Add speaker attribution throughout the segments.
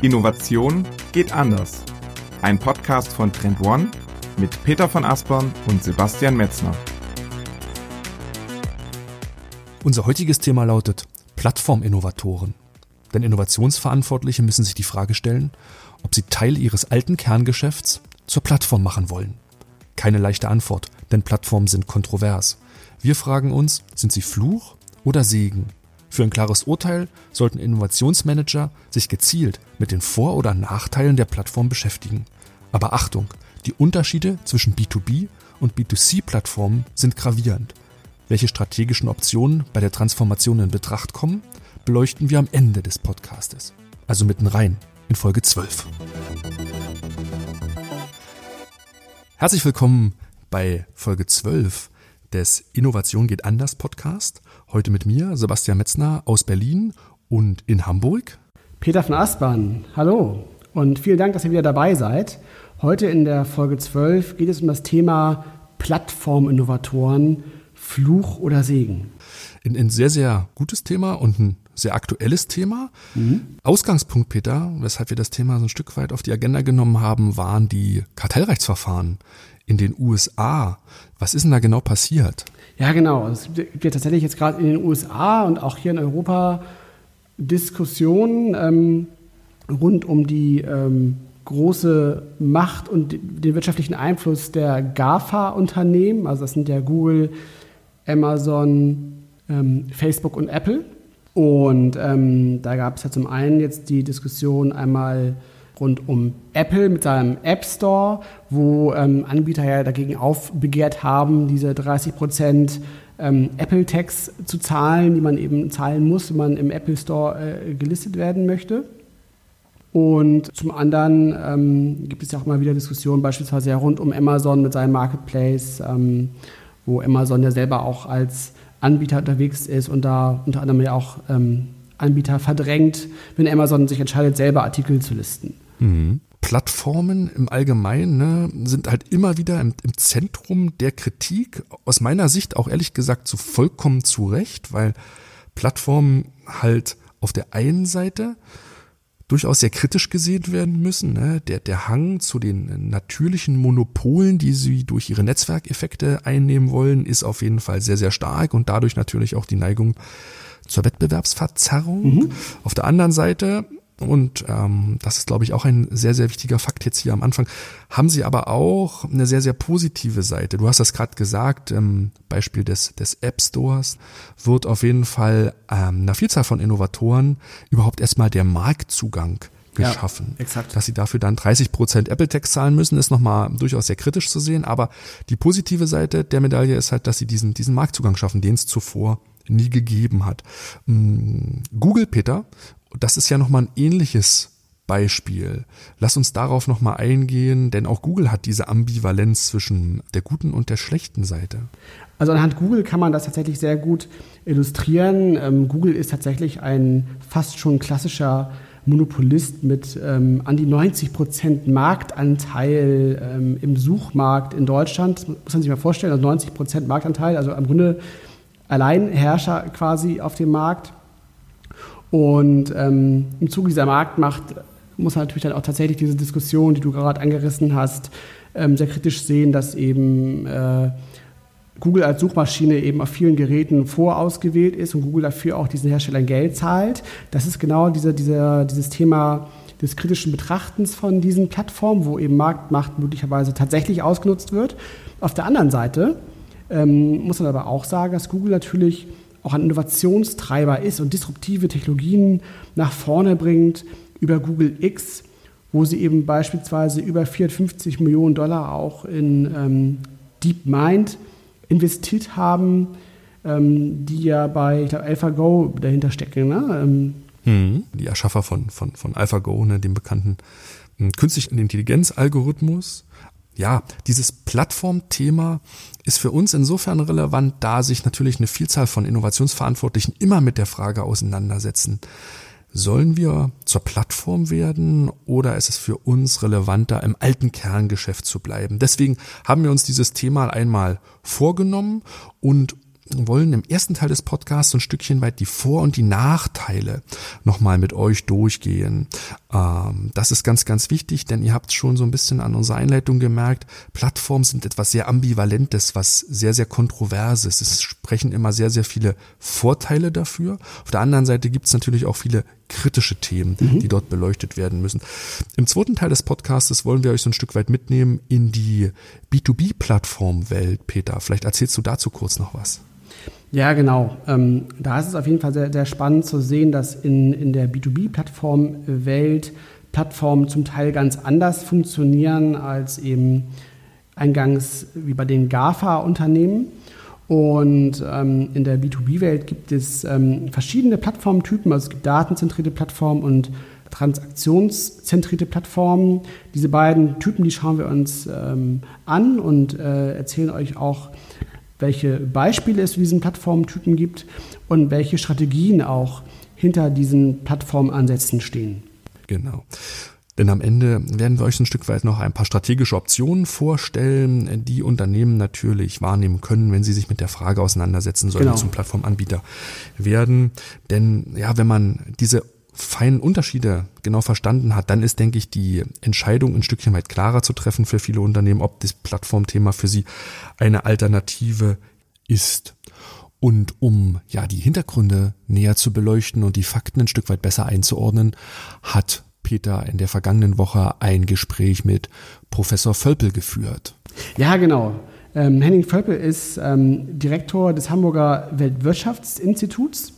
Speaker 1: Innovation geht anders. Ein Podcast von Trend One mit Peter von Aspern und Sebastian Metzner.
Speaker 2: Unser heutiges Thema lautet Plattforminnovatoren. Denn Innovationsverantwortliche müssen sich die Frage stellen, ob sie Teil ihres alten Kerngeschäfts zur Plattform machen wollen. Keine leichte Antwort, denn Plattformen sind kontrovers. Wir fragen uns, sind sie Fluch oder Segen? Für ein klares Urteil sollten Innovationsmanager sich gezielt mit den Vor- oder Nachteilen der Plattform beschäftigen. Aber Achtung, die Unterschiede zwischen B2B und B2C-Plattformen sind gravierend. Welche strategischen Optionen bei der Transformation in Betracht kommen, beleuchten wir am Ende des Podcastes. Also mitten rein in Folge 12. Herzlich willkommen bei Folge 12 des Innovation geht anders Podcast. Heute mit mir, Sebastian Metzner aus Berlin und in Hamburg.
Speaker 3: Peter von Aspern, hallo und vielen Dank, dass ihr wieder dabei seid. Heute in der Folge 12 geht es um das Thema Plattforminnovatoren, Fluch oder Segen.
Speaker 2: Ein, ein sehr, sehr gutes Thema und ein sehr aktuelles Thema. Mhm. Ausgangspunkt, Peter, weshalb wir das Thema so ein Stück weit auf die Agenda genommen haben, waren die Kartellrechtsverfahren in den USA. Was ist denn da genau passiert?
Speaker 3: Ja, genau. Es gibt ja tatsächlich jetzt gerade in den USA und auch hier in Europa Diskussionen ähm, rund um die ähm, große Macht und den wirtschaftlichen Einfluss der GAFA-Unternehmen. Also das sind ja Google, Amazon, ähm, Facebook und Apple. Und ähm, da gab es ja zum einen jetzt die Diskussion einmal rund um Apple mit seinem App Store, wo ähm, Anbieter ja dagegen aufbegehrt haben, diese 30 Prozent ähm, Apple-Tax zu zahlen, die man eben zahlen muss, wenn man im Apple Store äh, gelistet werden möchte. Und zum anderen ähm, gibt es ja auch mal wieder Diskussionen, beispielsweise ja rund um Amazon mit seinem Marketplace, ähm, wo Amazon ja selber auch als Anbieter unterwegs ist und da unter anderem ja auch ähm, Anbieter verdrängt, wenn Amazon sich entscheidet, selber Artikel zu listen.
Speaker 2: Mhm. Plattformen im Allgemeinen ne, sind halt immer wieder im, im, Zentrum der Kritik. Aus meiner Sicht auch ehrlich gesagt zu so vollkommen zu Recht, weil Plattformen halt auf der einen Seite durchaus sehr kritisch gesehen werden müssen. Ne? Der, der Hang zu den natürlichen Monopolen, die sie durch ihre Netzwerkeffekte einnehmen wollen, ist auf jeden Fall sehr, sehr stark und dadurch natürlich auch die Neigung zur Wettbewerbsverzerrung. Mhm. Auf der anderen Seite und ähm, das ist, glaube ich, auch ein sehr, sehr wichtiger Fakt jetzt hier am Anfang. Haben sie aber auch eine sehr, sehr positive Seite. Du hast das gerade gesagt, ähm, Beispiel des, des App Stores wird auf jeden Fall ähm, einer Vielzahl von Innovatoren überhaupt erstmal der Marktzugang geschaffen. Ja, exakt. Dass sie dafür dann 30 Prozent Apple-Tax zahlen müssen, ist nochmal durchaus sehr kritisch zu sehen. Aber die positive Seite der Medaille ist halt, dass sie diesen, diesen Marktzugang schaffen, den es zuvor nie gegeben hat. Mm, Google, Peter, das ist ja nochmal ein ähnliches Beispiel. Lass uns darauf nochmal eingehen, denn auch Google hat diese Ambivalenz zwischen der guten und der schlechten Seite.
Speaker 3: Also anhand Google kann man das tatsächlich sehr gut illustrieren. Ähm, Google ist tatsächlich ein fast schon klassischer Monopolist mit ähm, an die 90 Prozent Marktanteil ähm, im Suchmarkt in Deutschland. Das muss man sich mal vorstellen, also 90 Prozent Marktanteil, also im Grunde Alleinherrscher quasi auf dem Markt. Und ähm, im Zuge dieser Marktmacht muss man natürlich dann auch tatsächlich diese Diskussion, die du gerade angerissen hast, ähm, sehr kritisch sehen, dass eben äh, Google als Suchmaschine eben auf vielen Geräten vorausgewählt ist und Google dafür auch diesen Herstellern Geld zahlt. Das ist genau diese, diese, dieses Thema des kritischen Betrachtens von diesen Plattformen, wo eben Marktmacht möglicherweise tatsächlich ausgenutzt wird. Auf der anderen Seite ähm, muss man aber auch sagen, dass Google natürlich auch ein Innovationstreiber ist und disruptive Technologien nach vorne bringt über Google X, wo sie eben beispielsweise über 450 Millionen Dollar auch in ähm, DeepMind investiert haben, ähm, die ja bei ich glaub, AlphaGo dahinter stecken. Ne? Ähm,
Speaker 2: hm, die Erschaffer von, von, von AlphaGo, ne, dem bekannten künstlichen Intelligenzalgorithmus, ja, dieses Plattformthema ist für uns insofern relevant, da sich natürlich eine Vielzahl von Innovationsverantwortlichen immer mit der Frage auseinandersetzen. Sollen wir zur Plattform werden oder ist es für uns relevanter, im alten Kerngeschäft zu bleiben? Deswegen haben wir uns dieses Thema einmal vorgenommen und wollen im ersten Teil des Podcasts ein Stückchen weit die Vor- und die Nachteile nochmal mit euch durchgehen. Ähm, das ist ganz, ganz wichtig, denn ihr habt schon so ein bisschen an unserer Einleitung gemerkt, Plattformen sind etwas sehr Ambivalentes, was sehr, sehr Kontroverses. Es sprechen immer sehr, sehr viele Vorteile dafür. Auf der anderen Seite gibt es natürlich auch viele kritische Themen, mhm. die dort beleuchtet werden müssen. Im zweiten Teil des Podcastes wollen wir euch so ein Stück weit mitnehmen in die B2B-Plattform-Welt. Peter, vielleicht erzählst du dazu kurz noch was.
Speaker 3: Ja, genau. Ähm, da ist es auf jeden Fall sehr, sehr spannend zu sehen, dass in, in der B2B-Plattform-Welt Plattformen zum Teil ganz anders funktionieren als eben eingangs wie bei den GAFA-Unternehmen. Und ähm, in der B2B-Welt gibt es ähm, verschiedene Plattformtypen. Also es gibt datenzentrierte Plattformen und transaktionszentrierte Plattformen. Diese beiden Typen, die schauen wir uns ähm, an und äh, erzählen euch auch, welche Beispiele es für diesen Plattformtypen gibt und welche Strategien auch hinter diesen Plattformansätzen stehen.
Speaker 2: Genau. Denn am Ende werden wir euch ein Stück weit noch ein paar strategische Optionen vorstellen, die Unternehmen natürlich wahrnehmen können, wenn sie sich mit der Frage auseinandersetzen sollen, genau. zum Plattformanbieter werden. Denn ja, wenn man diese feinen Unterschiede genau verstanden hat, dann ist, denke ich, die Entscheidung ein Stückchen weit klarer zu treffen für viele Unternehmen, ob das Plattformthema für sie eine Alternative ist. Und um ja die Hintergründe näher zu beleuchten und die Fakten ein Stück weit besser einzuordnen, hat Peter in der vergangenen Woche ein Gespräch mit Professor Völpel geführt.
Speaker 3: Ja, genau. Ähm, Henning Völpel ist ähm, Direktor des Hamburger Weltwirtschaftsinstituts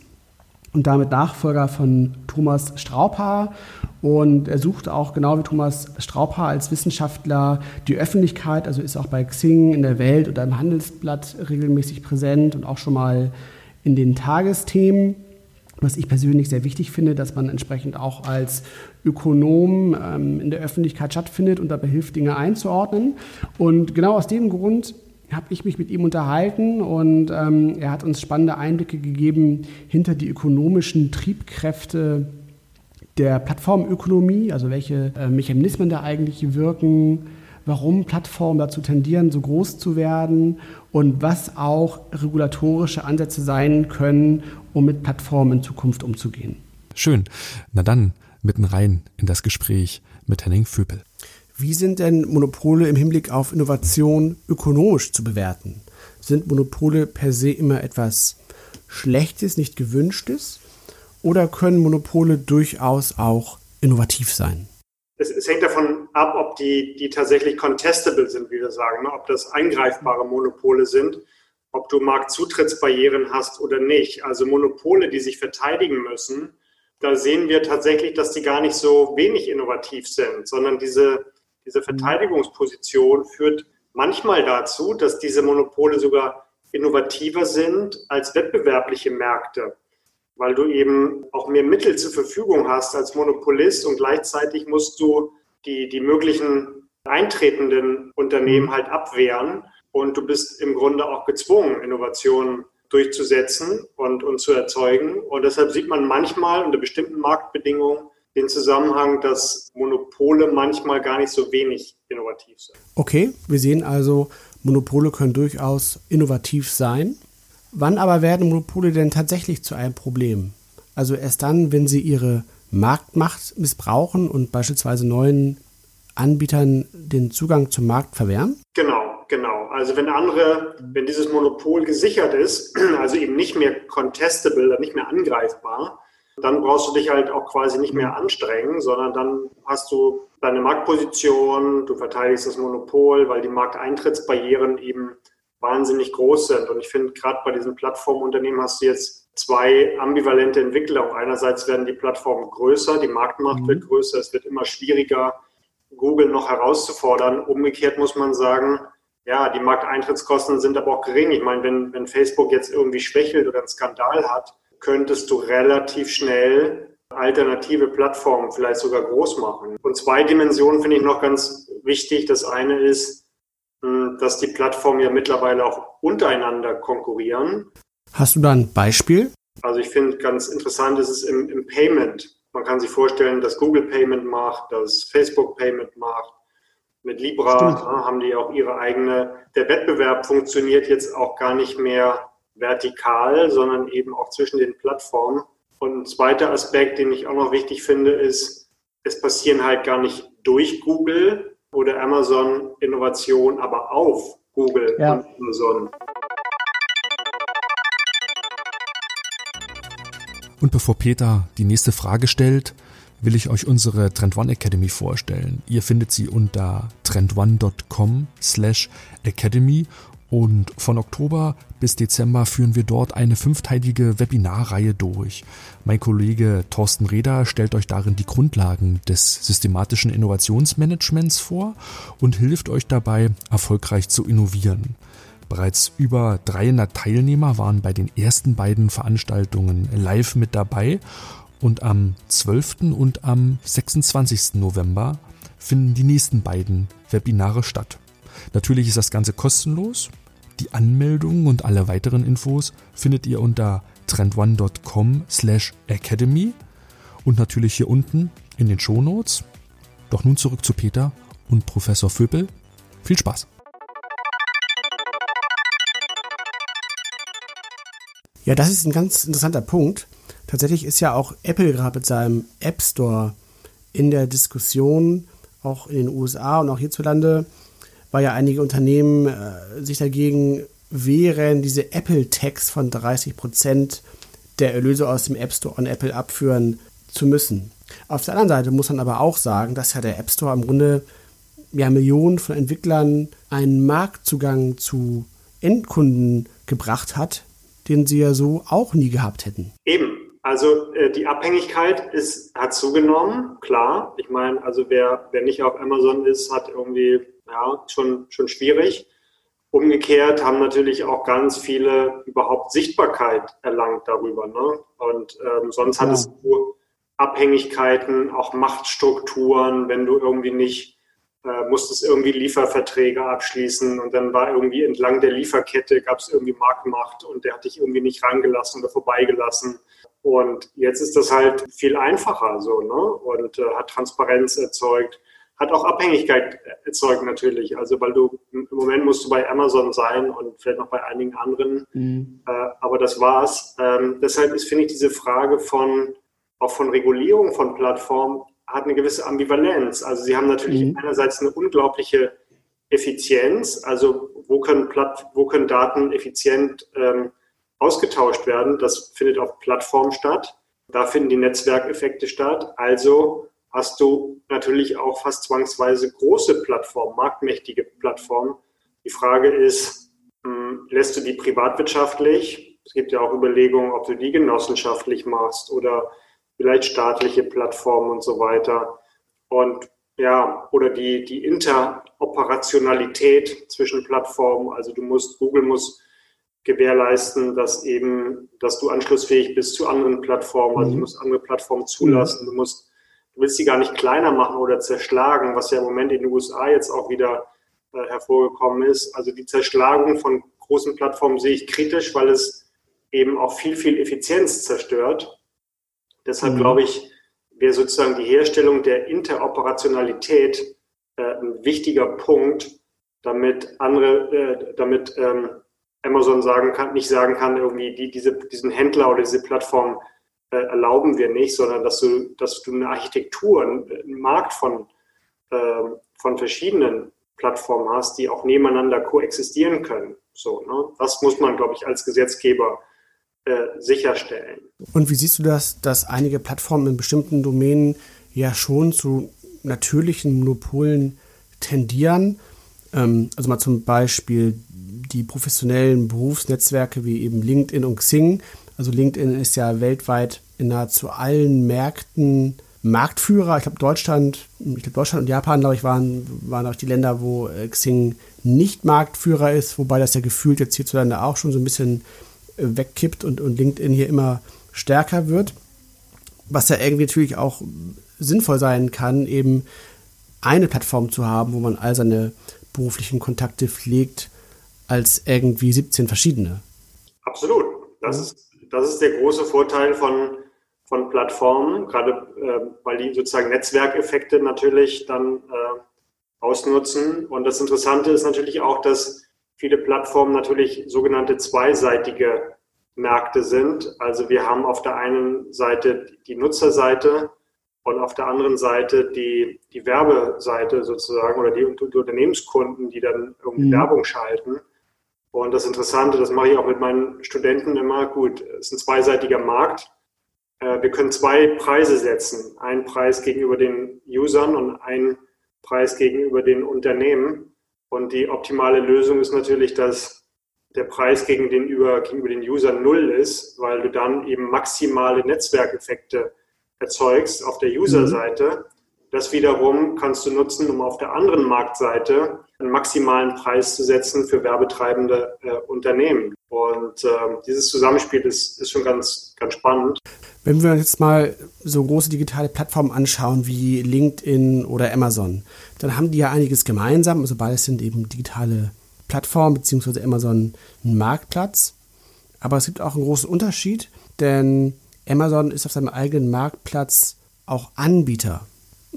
Speaker 3: und damit Nachfolger von Thomas Straubhaar. Und er sucht auch genau wie Thomas Straubhaar als Wissenschaftler die Öffentlichkeit, also ist auch bei Xing in der Welt oder im Handelsblatt regelmäßig präsent und auch schon mal in den Tagesthemen was ich persönlich sehr wichtig finde, dass man entsprechend auch als Ökonom ähm, in der Öffentlichkeit stattfindet und dabei hilft, Dinge einzuordnen. Und genau aus dem Grund habe ich mich mit ihm unterhalten und ähm, er hat uns spannende Einblicke gegeben hinter die ökonomischen Triebkräfte der Plattformökonomie, also welche äh, Mechanismen da eigentlich wirken, warum Plattformen dazu tendieren, so groß zu werden und was auch regulatorische Ansätze sein können, um mit Plattformen in Zukunft umzugehen.
Speaker 2: Schön. Na dann, mitten rein in das Gespräch mit Henning Vöpel.
Speaker 3: Wie sind denn Monopole im Hinblick auf Innovation ökonomisch zu bewerten? Sind Monopole per se immer etwas Schlechtes, nicht Gewünschtes? Oder können Monopole durchaus auch innovativ sein?
Speaker 4: Es, es hängt davon ab, ob die, die tatsächlich contestable sind, wie wir sagen, ne? ob das eingreifbare Monopole sind ob du Marktzutrittsbarrieren hast oder nicht. Also Monopole, die sich verteidigen müssen, da sehen wir tatsächlich, dass die gar nicht so wenig innovativ sind, sondern diese, diese Verteidigungsposition führt manchmal dazu, dass diese Monopole sogar innovativer sind als wettbewerbliche Märkte, weil du eben auch mehr Mittel zur Verfügung hast als Monopolist und gleichzeitig musst du die, die möglichen eintretenden Unternehmen halt abwehren und du bist im Grunde auch gezwungen, Innovationen durchzusetzen und, und zu erzeugen. Und deshalb sieht man manchmal unter bestimmten Marktbedingungen den Zusammenhang, dass Monopole manchmal gar nicht so wenig innovativ sind.
Speaker 3: Okay, wir sehen also, Monopole können durchaus innovativ sein. Wann aber werden Monopole denn tatsächlich zu einem Problem? Also erst dann, wenn sie ihre Marktmacht missbrauchen und beispielsweise neuen Anbietern den Zugang zum Markt verwehren?
Speaker 4: Genau. Genau, also wenn andere, wenn dieses Monopol gesichert ist, also eben nicht mehr contestable, nicht mehr angreifbar, dann brauchst du dich halt auch quasi nicht mehr anstrengen, sondern dann hast du deine Marktposition, du verteidigst das Monopol, weil die Markteintrittsbarrieren eben wahnsinnig groß sind. Und ich finde, gerade bei diesen Plattformunternehmen hast du jetzt zwei ambivalente Entwicklungen. Einerseits werden die Plattformen größer, die Marktmacht mhm. wird größer, es wird immer schwieriger, Google noch herauszufordern. Umgekehrt muss man sagen, ja, die Markteintrittskosten sind aber auch gering. Ich meine, wenn, wenn Facebook jetzt irgendwie schwächelt oder einen Skandal hat, könntest du relativ schnell alternative Plattformen vielleicht sogar groß machen. Und zwei Dimensionen finde ich noch ganz wichtig. Das eine ist, hm, dass die Plattformen ja mittlerweile auch untereinander konkurrieren.
Speaker 3: Hast du da ein Beispiel?
Speaker 4: Also ich finde ganz interessant ist es im, im Payment. Man kann sich vorstellen, dass Google Payment macht, dass Facebook Payment macht, mit Libra ja, haben die auch ihre eigene, der Wettbewerb funktioniert jetzt auch gar nicht mehr vertikal, sondern eben auch zwischen den Plattformen. Und ein zweiter Aspekt, den ich auch noch wichtig finde, ist, es passieren halt gar nicht durch Google oder Amazon Innovationen, aber auf Google ja. und Amazon.
Speaker 2: Und bevor Peter die nächste Frage stellt, will ich euch unsere Trend One Academy vorstellen. Ihr findet sie unter trendone.com slash academy und von Oktober bis Dezember führen wir dort eine fünfteilige Webinarreihe durch. Mein Kollege Thorsten Reder stellt euch darin die Grundlagen des systematischen Innovationsmanagements vor und hilft euch dabei, erfolgreich zu innovieren. Bereits über 300 Teilnehmer waren bei den ersten beiden Veranstaltungen live mit dabei und am 12. und am 26. November finden die nächsten beiden Webinare statt. Natürlich ist das Ganze kostenlos. Die Anmeldungen und alle weiteren Infos findet ihr unter trendone.com slash academy und natürlich hier unten in den Shownotes. Doch nun zurück zu Peter und Professor Vöbel. Viel Spaß!
Speaker 3: Ja, das ist ein ganz interessanter Punkt. Tatsächlich ist ja auch Apple gerade mit seinem App Store in der Diskussion, auch in den USA und auch hierzulande, weil ja einige Unternehmen äh, sich dagegen wehren, diese Apple-Tax von 30 Prozent der Erlöse aus dem App Store an Apple abführen zu müssen. Auf der anderen Seite muss man aber auch sagen, dass ja der App Store im Grunde ja Millionen von Entwicklern einen Marktzugang zu Endkunden gebracht hat, den sie ja so auch nie gehabt hätten.
Speaker 4: Eben. Also äh, die Abhängigkeit ist, hat zugenommen, klar. Ich meine, also wer, wer nicht auf Amazon ist, hat irgendwie ja, schon, schon schwierig. Umgekehrt haben natürlich auch ganz viele überhaupt Sichtbarkeit erlangt darüber. Ne? Und ähm, sonst ja. hattest du Abhängigkeiten, auch Machtstrukturen, wenn du irgendwie nicht äh, musstest irgendwie Lieferverträge abschließen und dann war irgendwie entlang der Lieferkette gab es irgendwie Marktmacht und der hat dich irgendwie nicht rangelassen oder vorbeigelassen. Und jetzt ist das halt viel einfacher so, ne? Und äh, hat Transparenz erzeugt, hat auch Abhängigkeit erzeugt natürlich. Also weil du im Moment musst du bei Amazon sein und vielleicht noch bei einigen anderen, mhm. äh, aber das war's. Ähm, deshalb ist, finde ich, diese Frage von auch von Regulierung von Plattformen hat eine gewisse Ambivalenz. Also sie haben natürlich mhm. einerseits eine unglaubliche Effizienz, also wo können, Platt, wo können Daten effizient ähm, ausgetauscht werden. Das findet auf Plattformen statt. Da finden die Netzwerkeffekte statt. Also hast du natürlich auch fast zwangsweise große Plattformen, marktmächtige Plattformen. Die Frage ist, hm, lässt du die privatwirtschaftlich? Es gibt ja auch Überlegungen, ob du die genossenschaftlich machst oder vielleicht staatliche Plattformen und so weiter. Und ja, oder die, die Interoperationalität zwischen Plattformen. Also du musst, Google muss gewährleisten, dass eben, dass du anschlussfähig bist zu anderen Plattformen. Also du mhm. musst andere Plattformen zulassen. Du musst, du willst sie gar nicht kleiner machen oder zerschlagen, was ja im Moment in den USA jetzt auch wieder äh, hervorgekommen ist. Also die Zerschlagung von großen Plattformen sehe ich kritisch, weil es eben auch viel, viel Effizienz zerstört. Deshalb mhm. glaube ich, wäre sozusagen die Herstellung der Interoperationalität äh, ein wichtiger Punkt, damit andere, äh, damit ähm, Amazon sagen kann, nicht sagen kann, irgendwie die, diese, diesen Händler oder diese Plattform erlauben wir nicht, sondern dass du, dass du eine Architektur, einen Markt von, ähm, von verschiedenen Plattformen hast, die auch nebeneinander koexistieren können. So, ne? Das muss man, glaube ich, als Gesetzgeber äh, sicherstellen.
Speaker 3: Und wie siehst du das, dass einige Plattformen in bestimmten Domänen ja schon zu natürlichen Monopolen tendieren? Ähm, also mal zum Beispiel die professionellen Berufsnetzwerke wie eben LinkedIn und Xing. Also LinkedIn ist ja weltweit in nahezu allen Märkten Marktführer. Ich glaube Deutschland, ich glaube Deutschland und Japan, glaube ich, waren, waren auch die Länder, wo äh, Xing nicht Marktführer ist, wobei das ja gefühlt jetzt hierzulande auch schon so ein bisschen wegkippt und, und LinkedIn hier immer stärker wird. Was ja irgendwie natürlich auch sinnvoll sein kann, eben eine Plattform zu haben, wo man all seine beruflichen Kontakte pflegt, als irgendwie 17 verschiedene.
Speaker 4: Absolut. Das, ja. ist, das ist der große Vorteil von, von Plattformen, gerade äh, weil die sozusagen Netzwerkeffekte natürlich dann äh, ausnutzen. Und das Interessante ist natürlich auch, dass viele Plattformen natürlich sogenannte zweiseitige Märkte sind. Also wir haben auf der einen Seite die Nutzerseite und auf der anderen Seite die, die Werbeseite sozusagen oder die, die Unternehmenskunden, die dann irgendwie mhm. Werbung schalten. Und das Interessante, das mache ich auch mit meinen Studenten immer, gut, es ist ein zweiseitiger Markt. Äh, wir können zwei Preise setzen. Einen Preis gegenüber den Usern und einen Preis gegenüber den Unternehmen. Und die optimale Lösung ist natürlich, dass der Preis gegenüber, gegenüber den Usern null ist, weil du dann eben maximale Netzwerkeffekte erzeugst auf der User-Seite. Das wiederum kannst du nutzen, um auf der anderen Marktseite einen maximalen Preis zu setzen für werbetreibende äh, Unternehmen. Und äh, dieses Zusammenspiel ist, ist schon ganz, ganz spannend.
Speaker 3: Wenn wir uns jetzt mal so große digitale Plattformen anschauen wie LinkedIn oder Amazon, dann haben die ja einiges gemeinsam. Also beides sind eben digitale Plattformen, beziehungsweise Amazon ein Marktplatz. Aber es gibt auch einen großen Unterschied, denn Amazon ist auf seinem eigenen Marktplatz auch Anbieter.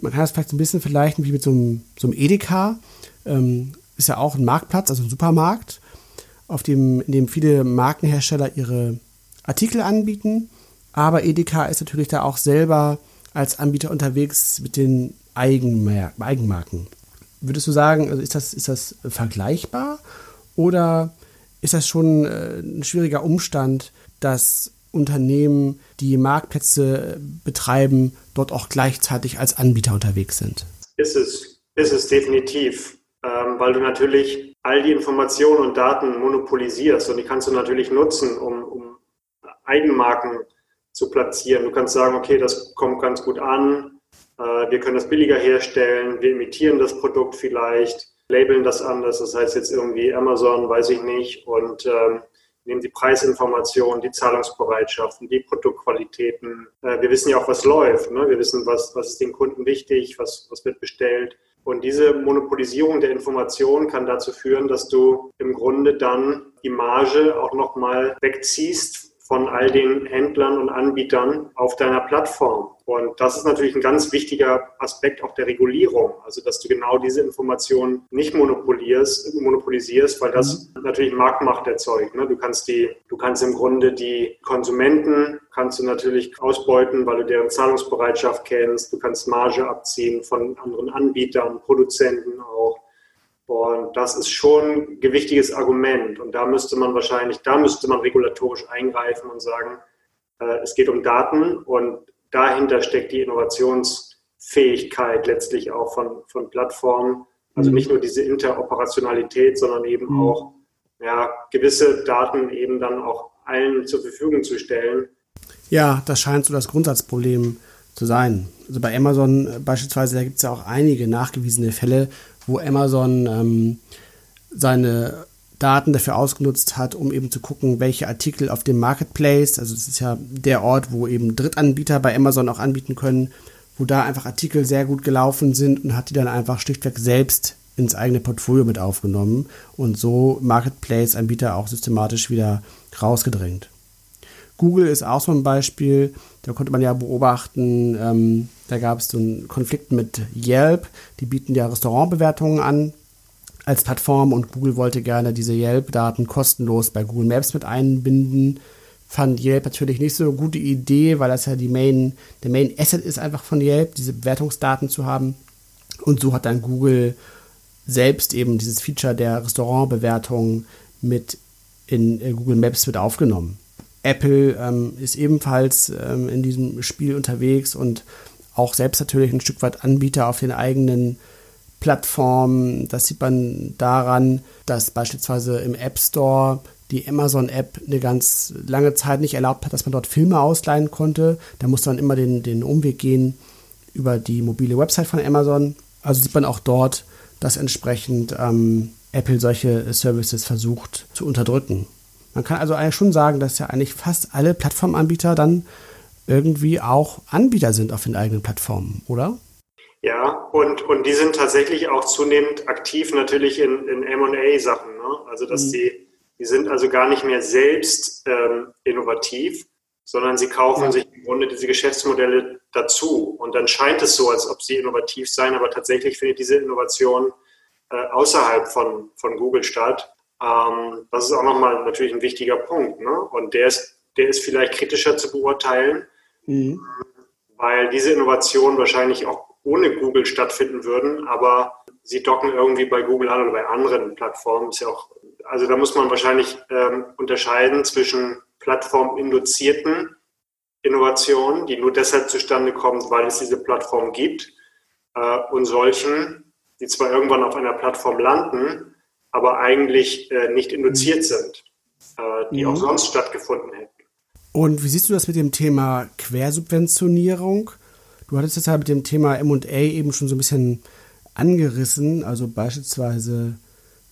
Speaker 3: Man kann das vielleicht ein bisschen vergleichen wie mit so einem, so einem Edeka. Ähm, ist ja auch ein Marktplatz, also ein Supermarkt, auf dem, in dem viele Markenhersteller ihre Artikel anbieten. Aber Edeka ist natürlich da auch selber als Anbieter unterwegs mit den Eigenmer Eigenmarken. Würdest du sagen, also ist das, ist das vergleichbar oder ist das schon äh, ein schwieriger Umstand, dass Unternehmen, die Marktplätze betreiben, dort auch gleichzeitig als Anbieter unterwegs sind?
Speaker 4: Ist es, ist es definitiv, ähm, weil du natürlich all die Informationen und Daten monopolisierst und die kannst du natürlich nutzen, um, um Eigenmarken zu platzieren. Du kannst sagen, okay, das kommt ganz gut an, äh, wir können das billiger herstellen, wir imitieren das Produkt vielleicht, labeln das anders, das heißt jetzt irgendwie Amazon, weiß ich nicht, und ähm, nehmen die Preisinformationen, die Zahlungsbereitschaften, die Produktqualitäten. Äh, wir wissen ja auch, was läuft. Ne? Wir wissen, was, was ist den Kunden wichtig, was, was wird bestellt. Und diese Monopolisierung der Information kann dazu führen, dass du im Grunde dann die Marge auch nochmal wegziehst von all den Händlern und Anbietern auf deiner Plattform. Und das ist natürlich ein ganz wichtiger Aspekt auch der Regulierung. Also, dass du genau diese Informationen nicht monopolierst, monopolisierst, weil das mhm. natürlich Marktmacht erzeugt. Ne? Du kannst die, du kannst im Grunde die Konsumenten kannst du natürlich ausbeuten, weil du deren Zahlungsbereitschaft kennst. Du kannst Marge abziehen von anderen Anbietern, Produzenten auch. Und das ist schon ein gewichtiges Argument. Und da müsste man wahrscheinlich, da müsste man regulatorisch eingreifen und sagen, äh, es geht um Daten und dahinter steckt die Innovationsfähigkeit letztlich auch von, von Plattformen. Also mhm. nicht nur diese Interoperationalität, sondern eben mhm. auch ja, gewisse Daten eben dann auch allen zur Verfügung zu stellen.
Speaker 3: Ja, das scheint so das Grundsatzproblem zu sein. Also bei Amazon äh, beispielsweise, da gibt es ja auch einige nachgewiesene Fälle, wo Amazon ähm, seine Daten dafür ausgenutzt hat, um eben zu gucken, welche Artikel auf dem Marketplace, also das ist ja der Ort, wo eben Drittanbieter bei Amazon auch anbieten können, wo da einfach Artikel sehr gut gelaufen sind und hat die dann einfach schlichtweg selbst ins eigene Portfolio mit aufgenommen und so Marketplace-Anbieter auch systematisch wieder rausgedrängt. Google ist auch so ein Beispiel, da konnte man ja beobachten, ähm, da gab es so einen Konflikt mit Yelp, die bieten ja Restaurantbewertungen an als Plattform und Google wollte gerne diese Yelp-Daten kostenlos bei Google Maps mit einbinden. Fand Yelp natürlich nicht so eine gute Idee, weil das ja die Main, der Main Asset ist einfach von Yelp, diese Bewertungsdaten zu haben. Und so hat dann Google selbst eben dieses Feature der Restaurantbewertung mit in äh, Google Maps mit aufgenommen. Apple ähm, ist ebenfalls ähm, in diesem Spiel unterwegs und auch selbst natürlich ein Stück weit Anbieter auf den eigenen Plattformen. Das sieht man daran, dass beispielsweise im App Store die Amazon-App eine ganz lange Zeit nicht erlaubt hat, dass man dort Filme ausleihen konnte. Da musste man immer den, den Umweg gehen über die mobile Website von Amazon. Also sieht man auch dort, dass entsprechend ähm, Apple solche Services versucht zu unterdrücken. Man kann also eigentlich schon sagen, dass ja eigentlich fast alle Plattformanbieter dann irgendwie auch Anbieter sind auf den eigenen Plattformen, oder?
Speaker 4: Ja, und, und die sind tatsächlich auch zunehmend aktiv natürlich in, in MA-Sachen. Ne? Also, dass mhm. die, die sind also gar nicht mehr selbst ähm, innovativ, sondern sie kaufen ja. sich im Grunde diese Geschäftsmodelle dazu. Und dann scheint es so, als ob sie innovativ seien, aber tatsächlich findet diese Innovation äh, außerhalb von, von Google statt. Ähm, das ist auch nochmal natürlich ein wichtiger Punkt. Ne? Und der ist, der ist vielleicht kritischer zu beurteilen, mhm. weil diese Innovationen wahrscheinlich auch ohne Google stattfinden würden, aber sie docken irgendwie bei Google an oder bei anderen Plattformen. Ist ja auch, also da muss man wahrscheinlich ähm, unterscheiden zwischen plattforminduzierten Innovationen, die nur deshalb zustande kommen, weil es diese Plattform gibt, äh, und solchen, die zwar irgendwann auf einer Plattform landen, aber eigentlich äh, nicht induziert mhm. sind, äh, die mhm. auch sonst stattgefunden hätten.
Speaker 3: Und wie siehst du das mit dem Thema Quersubventionierung? Du hattest jetzt ja mit dem Thema M&A eben schon so ein bisschen angerissen. Also beispielsweise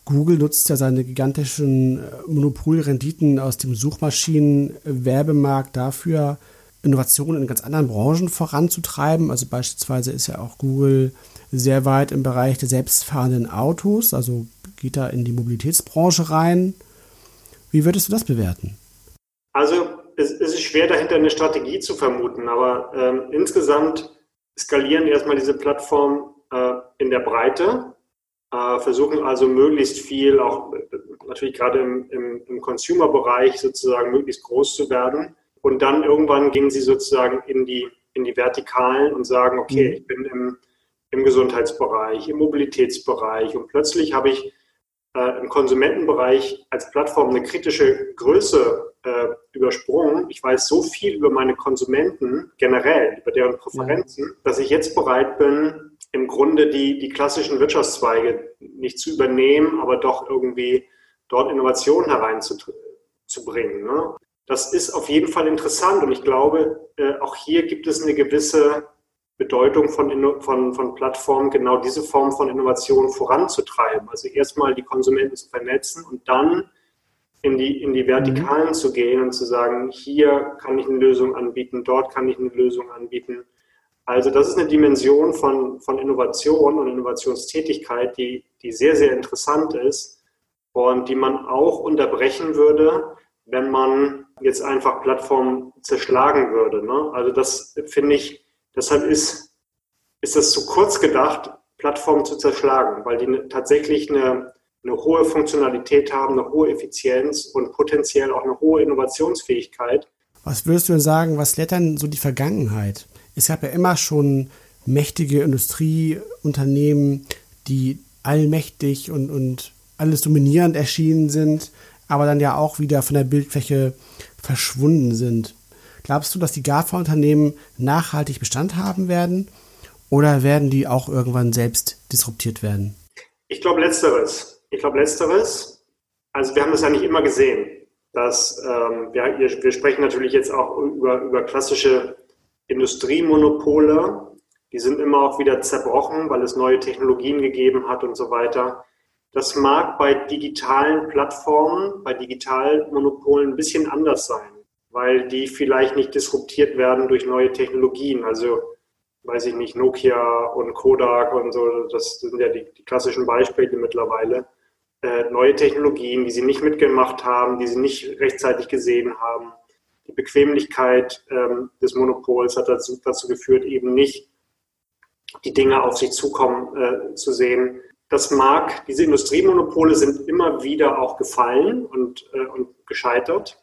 Speaker 3: Google nutzt ja seine gigantischen äh, Monopolrenditen aus dem Suchmaschinenwerbemarkt dafür, Innovationen in ganz anderen Branchen voranzutreiben. Also beispielsweise ist ja auch Google sehr weit im Bereich der selbstfahrenden Autos, also geht da in die Mobilitätsbranche rein. Wie würdest du das bewerten?
Speaker 4: Also es, es ist schwer dahinter eine Strategie zu vermuten, aber ähm, insgesamt skalieren erstmal diese Plattformen äh, in der Breite, äh, versuchen also möglichst viel, auch äh, natürlich gerade im, im, im Consumer-Bereich sozusagen möglichst groß zu werden. Und dann irgendwann gehen sie sozusagen in die, in die Vertikalen und sagen, okay, mhm. ich bin im, im Gesundheitsbereich, im Mobilitätsbereich und plötzlich habe ich äh, im Konsumentenbereich als Plattform eine kritische Größe äh, übersprungen. Ich weiß so viel über meine Konsumenten generell, über deren Präferenzen, ja. dass ich jetzt bereit bin, im Grunde die, die klassischen Wirtschaftszweige nicht zu übernehmen, aber doch irgendwie dort Innovationen hereinzubringen. Ne? Das ist auf jeden Fall interessant und ich glaube, äh, auch hier gibt es eine gewisse Bedeutung von, von, von Plattformen, genau diese Form von Innovation voranzutreiben. Also erstmal die Konsumenten zu vernetzen und dann in die, in die Vertikalen mhm. zu gehen und zu sagen, hier kann ich eine Lösung anbieten, dort kann ich eine Lösung anbieten. Also das ist eine Dimension von, von Innovation und Innovationstätigkeit, die, die sehr, sehr interessant ist und die man auch unterbrechen würde, wenn man jetzt einfach Plattformen zerschlagen würde. Ne? Also das finde ich, deshalb ist, ist das zu kurz gedacht, Plattformen zu zerschlagen, weil die ne, tatsächlich eine, eine hohe Funktionalität haben, eine hohe Effizienz und potenziell auch eine hohe Innovationsfähigkeit.
Speaker 3: Was würdest du denn sagen, was lehrt dann so die Vergangenheit? Es gab ja immer schon mächtige Industrieunternehmen, die allmächtig und, und alles dominierend erschienen sind, aber dann ja auch wieder von der Bildfläche verschwunden sind. Glaubst du, dass die GAFA-Unternehmen nachhaltig Bestand haben werden oder werden die auch irgendwann selbst disruptiert werden?
Speaker 4: Ich glaube letzteres. Ich glaube letzteres. Also wir haben das ja nicht immer gesehen. Dass, ähm, wir, wir sprechen natürlich jetzt auch über, über klassische Industriemonopole. Die sind immer auch wieder zerbrochen, weil es neue Technologien gegeben hat und so weiter. Das mag bei digitalen Plattformen, bei Digitalmonopolen ein bisschen anders sein, weil die vielleicht nicht disruptiert werden durch neue Technologien. Also, weiß ich nicht, Nokia und Kodak und so, das sind ja die, die klassischen Beispiele mittlerweile. Äh, neue Technologien, die sie nicht mitgemacht haben, die sie nicht rechtzeitig gesehen haben. Die Bequemlichkeit ähm, des Monopols hat dazu, dazu geführt, eben nicht die Dinge auf sich zukommen äh, zu sehen das mag, diese Industriemonopole sind immer wieder auch gefallen und, äh, und gescheitert.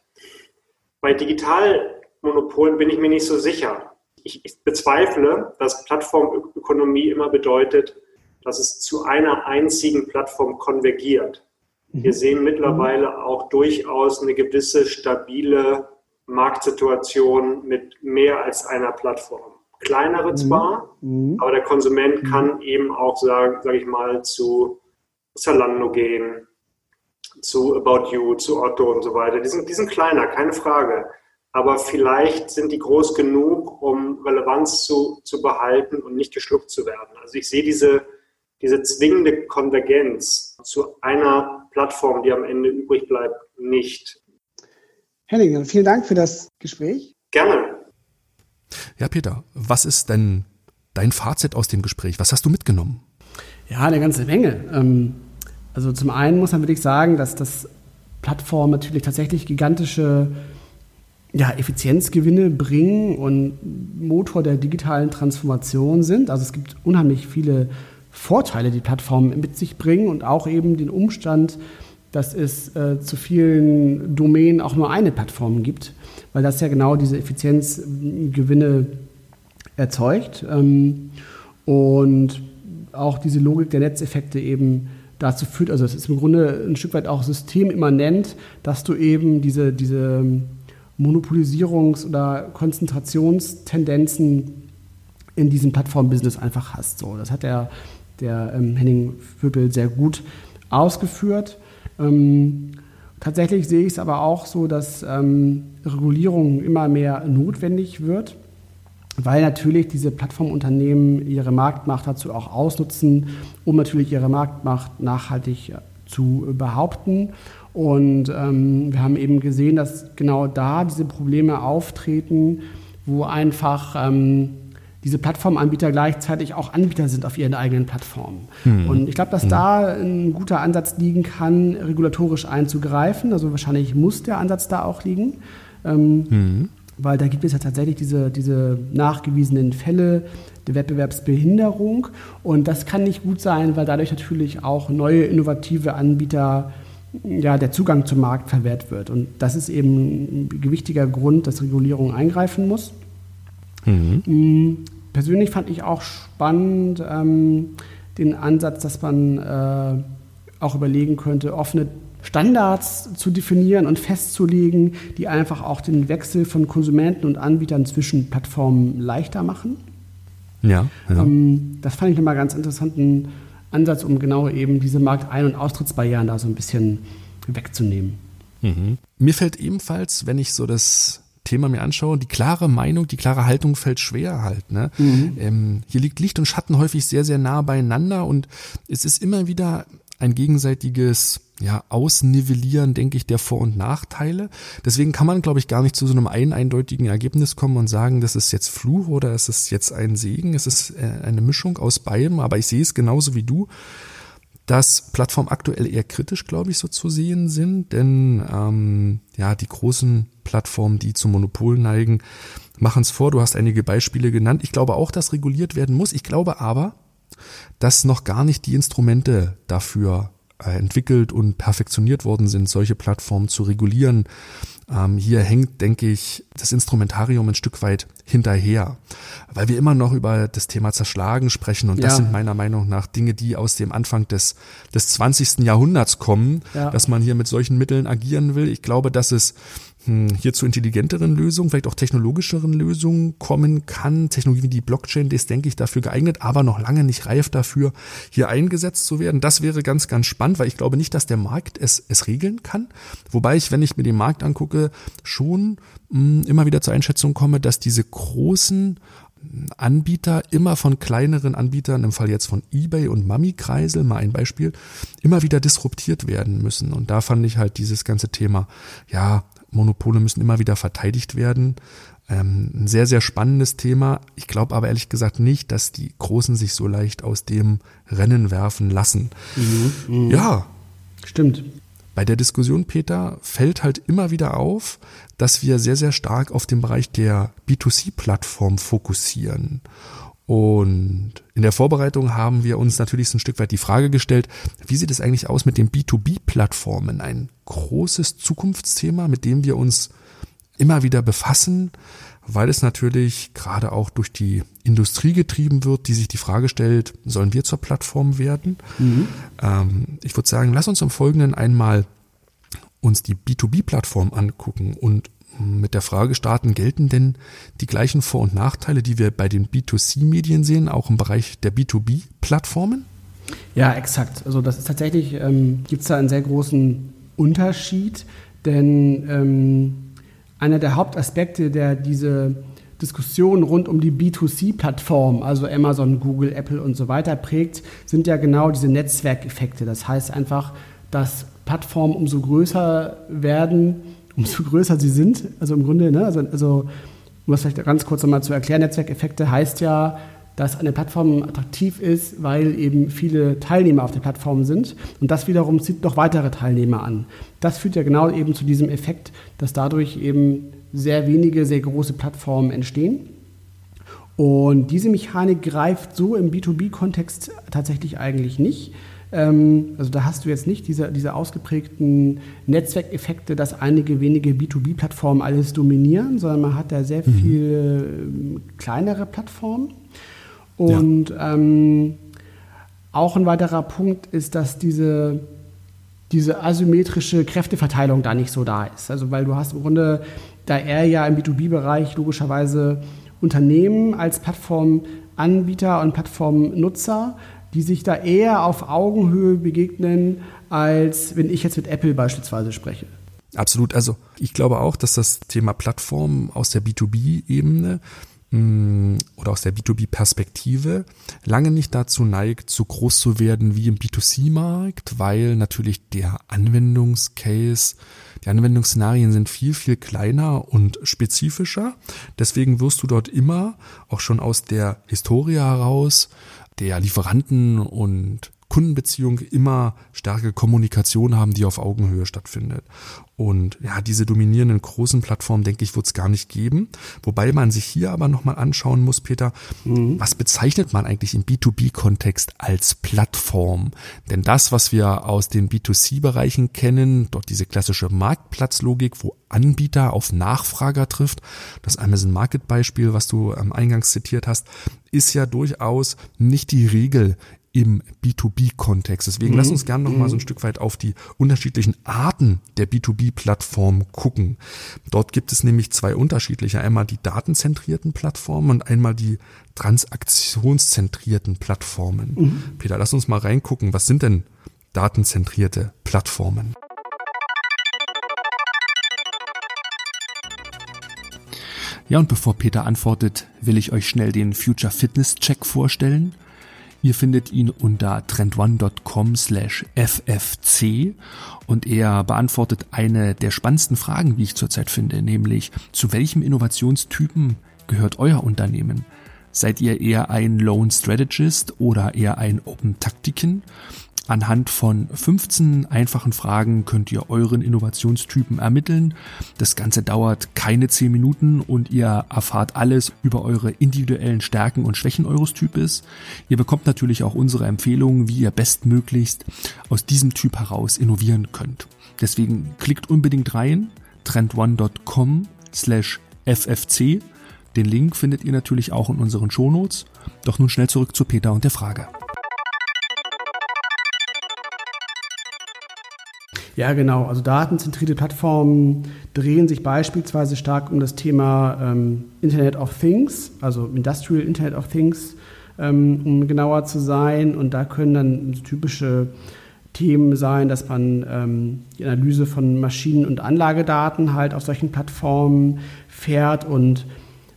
Speaker 4: Bei Digitalmonopolen bin ich mir nicht so sicher. Ich, ich bezweifle, dass Plattformökonomie immer bedeutet, dass es zu einer einzigen Plattform konvergiert. Wir mhm. sehen mittlerweile auch durchaus eine gewisse stabile Marktsituation mit mehr als einer Plattform kleinere zwar, mhm. aber der Konsument mhm. kann eben auch sagen, sage ich mal, zu Zalando gehen, zu About You, zu Otto und so weiter. Die sind, die sind kleiner, keine Frage. Aber vielleicht sind die groß genug, um Relevanz zu, zu behalten und nicht geschluckt zu werden. Also ich sehe diese, diese zwingende Konvergenz zu einer Plattform, die am Ende übrig bleibt, nicht.
Speaker 3: Henning, vielen Dank für das Gespräch.
Speaker 4: Gerne.
Speaker 2: Ja, Peter, was ist denn dein Fazit aus dem Gespräch? Was hast du mitgenommen?
Speaker 3: Ja, eine ganze Menge. Ähm, also zum einen muss man wirklich sagen, dass das Plattformen natürlich tatsächlich gigantische ja, Effizienzgewinne bringen und Motor der digitalen Transformation sind. Also es gibt unheimlich viele Vorteile, die Plattformen mit sich bringen und auch eben den Umstand, dass es äh, zu vielen Domänen auch nur eine Plattform gibt, weil das ja genau diese Effizienzgewinne erzeugt ähm, und auch diese Logik der Netzeffekte eben dazu führt, also es ist im Grunde ein Stück weit auch systemimmanent, dass du eben diese, diese Monopolisierungs- oder Konzentrationstendenzen in diesem Plattformbusiness einfach hast. So, das hat der, der ähm, Henning Vöbel sehr gut ausgeführt. Ähm, tatsächlich sehe ich es aber auch so, dass ähm, Regulierung immer mehr notwendig wird, weil natürlich diese Plattformunternehmen ihre Marktmacht dazu auch ausnutzen, um natürlich ihre Marktmacht nachhaltig zu behaupten. Und ähm, wir haben eben gesehen, dass genau da diese Probleme auftreten, wo einfach ähm, diese Plattformanbieter gleichzeitig auch Anbieter sind auf ihren eigenen Plattformen. Hm. Und ich glaube, dass hm. da ein guter Ansatz liegen kann, regulatorisch einzugreifen. Also wahrscheinlich muss der Ansatz da auch liegen. Ähm, hm. Weil da gibt es ja tatsächlich diese, diese nachgewiesenen Fälle der Wettbewerbsbehinderung. Und das kann nicht gut sein, weil dadurch natürlich auch neue innovative Anbieter ja, der Zugang zum Markt verwehrt wird. Und das ist eben ein gewichtiger Grund, dass Regulierung eingreifen muss. Mhm. Mm, persönlich fand ich auch spannend ähm, den Ansatz, dass man äh, auch überlegen könnte, offene Standards zu definieren und festzulegen, die einfach auch den Wechsel von Konsumenten und Anbietern zwischen Plattformen leichter machen.
Speaker 2: Ja. ja.
Speaker 3: Ähm, das fand ich nochmal ganz interessanten Ansatz, um genau eben diese Marktein- und Austrittsbarrieren da so ein bisschen wegzunehmen.
Speaker 2: Mhm. Mir fällt ebenfalls, wenn ich so das Thema mir anschaue, die klare Meinung, die klare Haltung fällt schwer halt. Ne? Mhm. Ähm, hier liegt Licht und Schatten häufig sehr, sehr nah beieinander und es ist immer wieder ein gegenseitiges ja, Ausnivellieren, denke ich, der Vor- und Nachteile. Deswegen kann man, glaube ich, gar nicht zu so einem ein eindeutigen Ergebnis kommen und sagen, das ist jetzt Fluch oder es ist jetzt ein Segen. Es ist äh, eine Mischung aus beidem, aber ich sehe es genauso wie du dass Plattformen aktuell eher kritisch, glaube ich, so zu sehen sind, denn ähm, ja, die großen Plattformen, die zum Monopol neigen, machen es vor. Du hast einige Beispiele genannt. Ich glaube auch, dass reguliert werden muss. Ich glaube aber, dass noch gar nicht die Instrumente dafür äh, entwickelt und perfektioniert worden sind, solche Plattformen zu regulieren. Ähm, hier hängt, denke ich, das Instrumentarium ein Stück weit hinterher, weil wir immer noch über das Thema Zerschlagen sprechen und das sind meiner Meinung nach Dinge, die aus dem Anfang des, des 20. Jahrhunderts kommen, ja. dass man hier mit solchen Mitteln agieren will. Ich glaube, dass es hier zu intelligenteren Lösungen, vielleicht auch technologischeren Lösungen kommen kann. Technologie wie die Blockchain, die ist, denke ich, dafür geeignet, aber noch lange nicht reif dafür, hier eingesetzt zu werden. Das wäre ganz, ganz spannend, weil ich glaube nicht, dass der Markt es, es regeln kann. Wobei ich, wenn ich mir den Markt angucke, schon mh, hm, immer wieder zur Einschätzung komme, dass diese großen Anbieter immer von kleineren Anbietern, im Fall jetzt von eBay und Mami Kreisel, mal ein Beispiel, immer wieder disruptiert werden müssen. Und da fand ich halt dieses ganze Thema, ja, Monopole müssen immer wieder verteidigt werden. Ähm, ein sehr, sehr spannendes Thema. Ich glaube aber ehrlich gesagt nicht, dass die Großen sich so leicht aus dem Rennen werfen lassen. Mhm,
Speaker 3: mh. Ja. Stimmt.
Speaker 2: Bei der Diskussion, Peter, fällt halt immer wieder auf, dass wir sehr, sehr stark auf den Bereich der B2C-Plattform fokussieren. Und in der Vorbereitung haben wir uns natürlich so ein Stück weit die Frage gestellt, wie sieht es eigentlich aus mit den B2B-Plattformen? Ein großes Zukunftsthema, mit dem wir uns immer wieder befassen, weil es natürlich gerade auch durch die Industrie getrieben wird, die sich die Frage stellt, sollen wir zur Plattform werden? Mhm. Ähm, ich würde sagen, lass uns im Folgenden einmal uns die B2B-Plattform angucken und mit der Frage starten, gelten denn die gleichen Vor- und Nachteile, die wir bei den B2C-Medien sehen, auch im Bereich der B2B-Plattformen?
Speaker 3: Ja, exakt. Also das ist tatsächlich, ähm, gibt es da einen sehr großen Unterschied, denn ähm, einer der Hauptaspekte, der diese Diskussion rund um die B2C-Plattform, also Amazon, Google, Apple und so weiter prägt, sind ja genau diese Netzwerkeffekte. Das heißt einfach, dass Plattformen umso größer werden, umso größer sie sind. Also im Grunde, ne, also, also um das vielleicht ganz kurz nochmal zu erklären, Netzwerkeffekte heißt ja, dass eine Plattform attraktiv ist, weil eben viele Teilnehmer auf der Plattform sind. Und das wiederum zieht noch weitere Teilnehmer an. Das führt ja genau eben zu diesem Effekt, dass dadurch eben sehr wenige, sehr große Plattformen entstehen. Und diese Mechanik greift so im B2B-Kontext tatsächlich eigentlich nicht. Ähm, also da hast du jetzt nicht diese, diese ausgeprägten Netzwerkeffekte, dass einige wenige B2B-Plattformen alles dominieren, sondern man hat da sehr mhm. viele ähm, kleinere Plattformen. Und ja. ähm, auch ein weiterer Punkt ist, dass diese, diese asymmetrische Kräfteverteilung da nicht so da ist. Also weil du hast im Grunde, da er ja im B2B-Bereich logischerweise Unternehmen als Plattformanbieter und Plattformnutzer, die sich da eher auf Augenhöhe begegnen, als wenn ich jetzt mit Apple beispielsweise spreche.
Speaker 2: Absolut. Also ich glaube auch, dass das Thema Plattform aus der B2B-Ebene Mm, oder aus der B2B-Perspektive lange nicht dazu neigt, so groß zu werden wie im B2C-Markt, weil natürlich der Anwendungscase, die Anwendungsszenarien sind viel, viel kleiner und spezifischer. Deswegen wirst du dort immer auch schon aus der Historie heraus der Lieferanten und Kundenbeziehung immer starke Kommunikation haben, die auf Augenhöhe stattfindet. Und ja, diese dominierenden großen Plattformen, denke ich, wird es gar nicht geben. Wobei man sich hier aber nochmal anschauen muss, Peter, mhm. was bezeichnet man eigentlich im B2B-Kontext als Plattform? Denn das, was wir aus den B2C-Bereichen kennen, dort diese klassische Marktplatzlogik, wo Anbieter auf Nachfrager trifft, das Amazon Market Beispiel, was du am Eingangs zitiert hast, ist ja durchaus nicht die Regel im B2B-Kontext. Deswegen mhm. lass uns gerne noch mal so ein mhm. Stück weit auf die unterschiedlichen Arten der B2B-Plattform gucken. Dort gibt es nämlich zwei unterschiedliche. Einmal die datenzentrierten Plattformen und einmal die transaktionszentrierten Plattformen. Mhm. Peter, lass uns mal reingucken. Was sind denn datenzentrierte Plattformen?
Speaker 5: Ja, und bevor Peter antwortet, will ich euch schnell den Future Fitness Check vorstellen. Ihr findet ihn unter trendone.com slash ffc und er beantwortet eine der spannendsten Fragen, wie ich zurzeit finde, nämlich zu welchem Innovationstypen gehört euer Unternehmen? Seid ihr eher ein Lone Strategist oder eher ein Open Taktiken? Anhand von 15 einfachen Fragen könnt ihr euren Innovationstypen ermitteln. Das Ganze dauert keine 10 Minuten und ihr erfahrt alles über eure individuellen Stärken und Schwächen eures Types. Ihr bekommt natürlich auch unsere Empfehlungen, wie ihr bestmöglichst aus diesem Typ heraus innovieren könnt. Deswegen klickt unbedingt rein, trendone.com slash ffc. Den Link findet ihr natürlich auch in unseren Shownotes. Doch nun schnell zurück zu Peter und der Frage.
Speaker 3: Ja, genau. Also datenzentrierte Plattformen drehen sich beispielsweise stark um das Thema ähm, Internet of Things, also Industrial Internet of Things, ähm, um genauer zu sein. Und da können dann typische Themen sein, dass man ähm, die Analyse von Maschinen- und Anlagedaten halt auf solchen Plattformen fährt und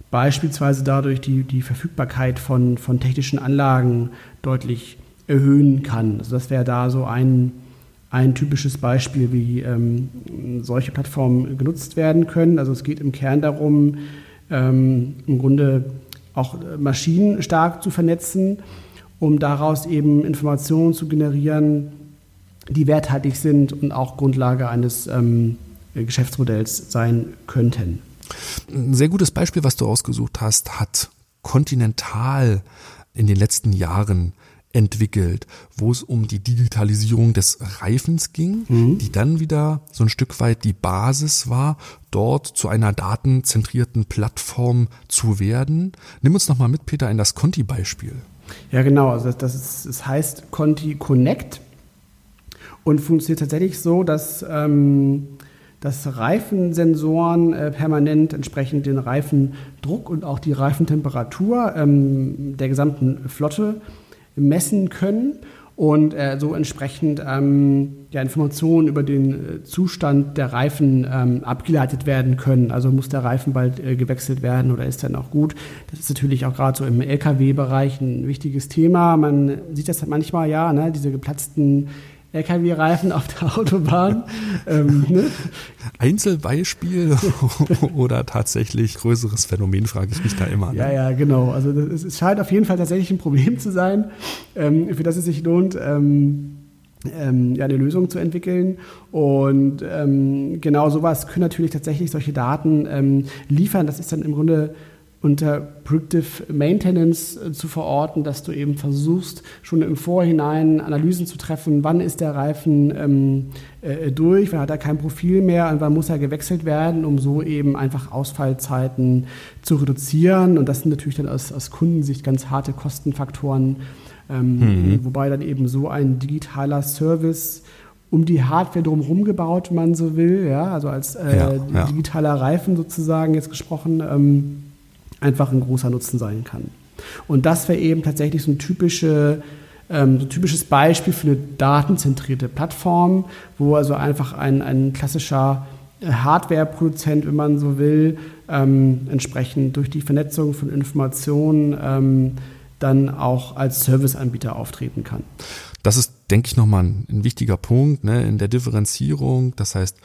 Speaker 3: beispielsweise dadurch die, die Verfügbarkeit von, von technischen Anlagen deutlich erhöhen kann. Also das wäre da so ein ein typisches Beispiel, wie ähm, solche Plattformen genutzt werden können. Also es geht im Kern darum, ähm, im Grunde auch Maschinen stark zu vernetzen, um daraus eben Informationen zu generieren, die werthaltig sind und auch Grundlage eines ähm, Geschäftsmodells sein könnten.
Speaker 2: Ein sehr gutes Beispiel, was du ausgesucht hast, hat Continental in den letzten Jahren entwickelt, wo es um die Digitalisierung des Reifens ging, mhm. die dann wieder so ein Stück weit die Basis war, dort zu einer datenzentrierten Plattform zu werden. Nimm uns nochmal mit, Peter, in das Conti-Beispiel.
Speaker 3: Ja, genau. Also das, ist, das heißt Conti Connect und funktioniert tatsächlich so, dass, ähm, dass Reifensensoren äh, permanent entsprechend den Reifendruck und auch die Reifentemperatur ähm, der gesamten Flotte messen können und äh, so entsprechend ähm, ja, Informationen über den äh, Zustand der Reifen ähm, abgeleitet werden können. Also muss der Reifen bald äh, gewechselt werden oder ist er noch gut? Das ist natürlich auch gerade so im Lkw-Bereich ein wichtiges Thema. Man sieht das manchmal, ja, ne, diese geplatzten LKW-Reifen auf der Autobahn.
Speaker 2: ähm, ne? Einzelbeispiel oder tatsächlich größeres Phänomen, frage ich mich da immer.
Speaker 3: Ne? Ja, ja, genau. Also das, es scheint auf jeden Fall tatsächlich ein Problem zu sein, ähm, für das es sich lohnt, ähm, ähm, ja, eine Lösung zu entwickeln. Und ähm, genau sowas können natürlich tatsächlich solche Daten ähm, liefern. Das ist dann im Grunde unter Predictive Maintenance äh, zu verorten, dass du eben versuchst, schon im Vorhinein Analysen zu treffen, wann ist der Reifen ähm, äh, durch, wann hat er kein Profil mehr und wann muss er gewechselt werden, um so eben einfach Ausfallzeiten zu reduzieren. Und das sind natürlich dann aus, aus Kundensicht ganz harte Kostenfaktoren, ähm, mhm. wobei dann eben so ein digitaler Service um die Hardware drumherum gebaut, wenn man so will, ja, also als äh, ja, ja. digitaler Reifen sozusagen jetzt gesprochen, ähm, einfach ein großer Nutzen sein kann. Und das wäre eben tatsächlich so ein, typische, ähm, so ein typisches Beispiel für eine datenzentrierte Plattform, wo also einfach ein, ein klassischer Hardware-Produzent, wenn man so will, ähm, entsprechend durch die Vernetzung von Informationen ähm, dann auch als Serviceanbieter auftreten kann.
Speaker 2: Das ist, denke ich, nochmal ein, ein wichtiger Punkt ne, in der Differenzierung. Das heißt,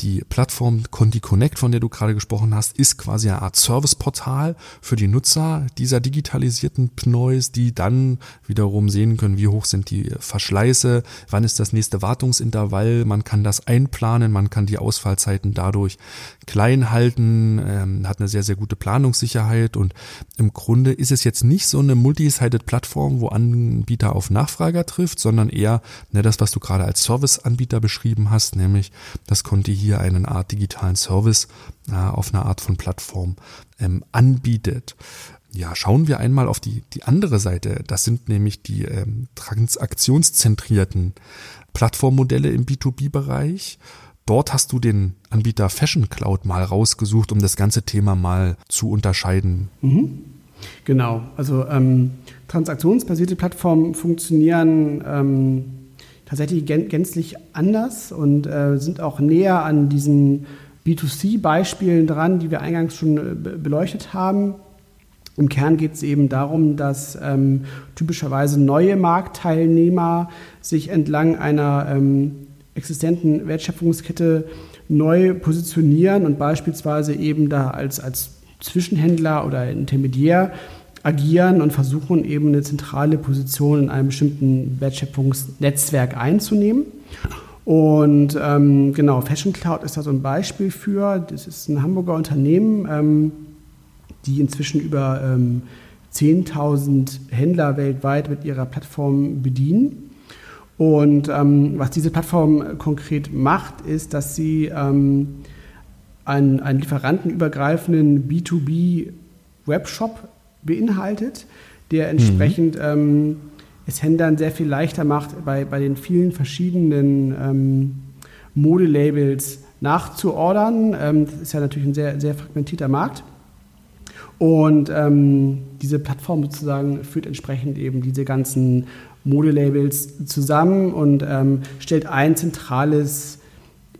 Speaker 2: die Plattform Conti Connect, von der du gerade gesprochen hast, ist quasi eine Art Serviceportal für die Nutzer dieser digitalisierten Pneus, die dann wiederum sehen können, wie hoch sind die Verschleiße, wann ist das nächste Wartungsintervall, man kann das einplanen, man kann die Ausfallzeiten dadurch klein halten, ähm, hat eine sehr, sehr gute Planungssicherheit. Und im Grunde ist es jetzt nicht so eine multi-sided-Plattform, wo Anbieter auf Nachfrager trifft, sondern eher ne, das, was du gerade als Serviceanbieter beschrieben hast, nämlich das Conti hier hier eine Art digitalen Service äh, auf einer Art von Plattform ähm, anbietet. Ja, schauen wir einmal auf die, die andere Seite. Das sind nämlich die ähm, transaktionszentrierten Plattformmodelle im B2B-Bereich. Dort hast du den Anbieter Fashion Cloud mal rausgesucht, um das ganze Thema mal zu unterscheiden.
Speaker 3: Mhm. Genau, also ähm, transaktionsbasierte Plattformen funktionieren ähm, tatsächlich gänzlich anders und äh, sind auch näher an diesen B2C-Beispielen dran, die wir eingangs schon äh, beleuchtet haben. Im Kern geht es eben darum, dass ähm, typischerweise neue Marktteilnehmer sich entlang einer ähm, existenten Wertschöpfungskette neu positionieren und beispielsweise eben da als, als Zwischenhändler oder Intermediär agieren und versuchen eben eine zentrale Position in einem bestimmten Wertschöpfungsnetzwerk einzunehmen. Und ähm, genau, Fashion Cloud ist da so ein Beispiel für. Das ist ein Hamburger Unternehmen, ähm, die inzwischen über ähm, 10.000 Händler weltweit mit ihrer Plattform bedienen. Und ähm, was diese Plattform konkret macht, ist, dass sie ähm, einen, einen lieferantenübergreifenden B2B-Webshop beinhaltet, der entsprechend mhm. ähm, es Händlern sehr viel leichter macht, bei, bei den vielen verschiedenen ähm, Modelabels nachzuordern. Ähm, das ist ja natürlich ein sehr, sehr fragmentierter Markt. Und ähm, diese Plattform sozusagen führt entsprechend eben diese ganzen Modelabels zusammen und ähm, stellt ein zentrales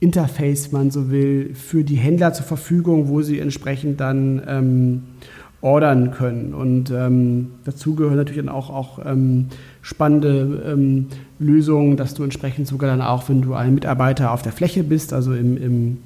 Speaker 3: Interface, wenn man so will, für die Händler zur Verfügung, wo sie entsprechend dann ähm, ordern können. Und ähm, dazu gehören natürlich dann auch, auch ähm, spannende ähm, Lösungen, dass du entsprechend sogar dann auch, wenn du ein Mitarbeiter auf der Fläche bist, also im, im,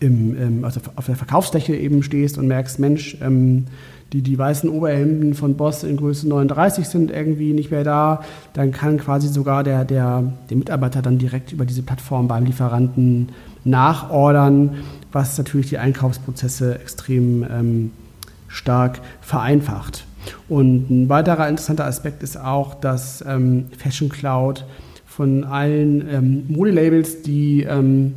Speaker 3: im, also auf der Verkaufsfläche eben stehst und merkst, Mensch, ähm, die, die weißen Oberhemden von Boss in Größe 39 sind irgendwie nicht mehr da, dann kann quasi sogar der, der, der Mitarbeiter dann direkt über diese Plattform beim Lieferanten nachordern, was natürlich die Einkaufsprozesse extrem ähm, stark vereinfacht. Und ein weiterer interessanter Aspekt ist auch, dass ähm, Fashion Cloud von allen ähm, Modelabels, die ähm,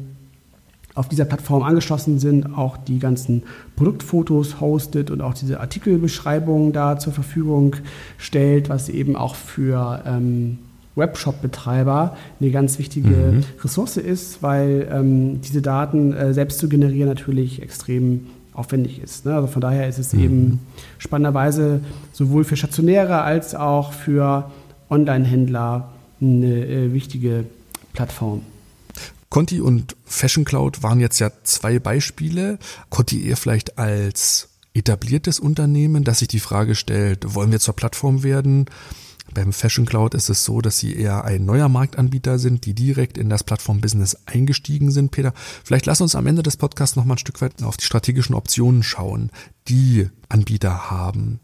Speaker 3: auf dieser Plattform angeschlossen sind, auch die ganzen Produktfotos hostet und auch diese Artikelbeschreibungen da zur Verfügung stellt, was eben auch für ähm, Webshop-Betreiber eine ganz wichtige mhm. Ressource ist, weil ähm, diese Daten äh, selbst zu generieren natürlich extrem aufwendig ist. Ne? Also von daher ist es mhm. eben spannenderweise sowohl für Stationäre als auch für Online-Händler eine äh, wichtige Plattform.
Speaker 2: Conti und Fashion Cloud waren jetzt ja zwei Beispiele. Conti eher vielleicht als etabliertes Unternehmen, das sich die Frage stellt, wollen wir zur Plattform werden? Beim Fashion Cloud ist es so, dass sie eher ein neuer Marktanbieter sind, die direkt in das Plattform-Business eingestiegen sind. Peter, vielleicht lass uns am Ende des Podcasts noch mal ein Stück weit auf die strategischen Optionen schauen, die Anbieter haben.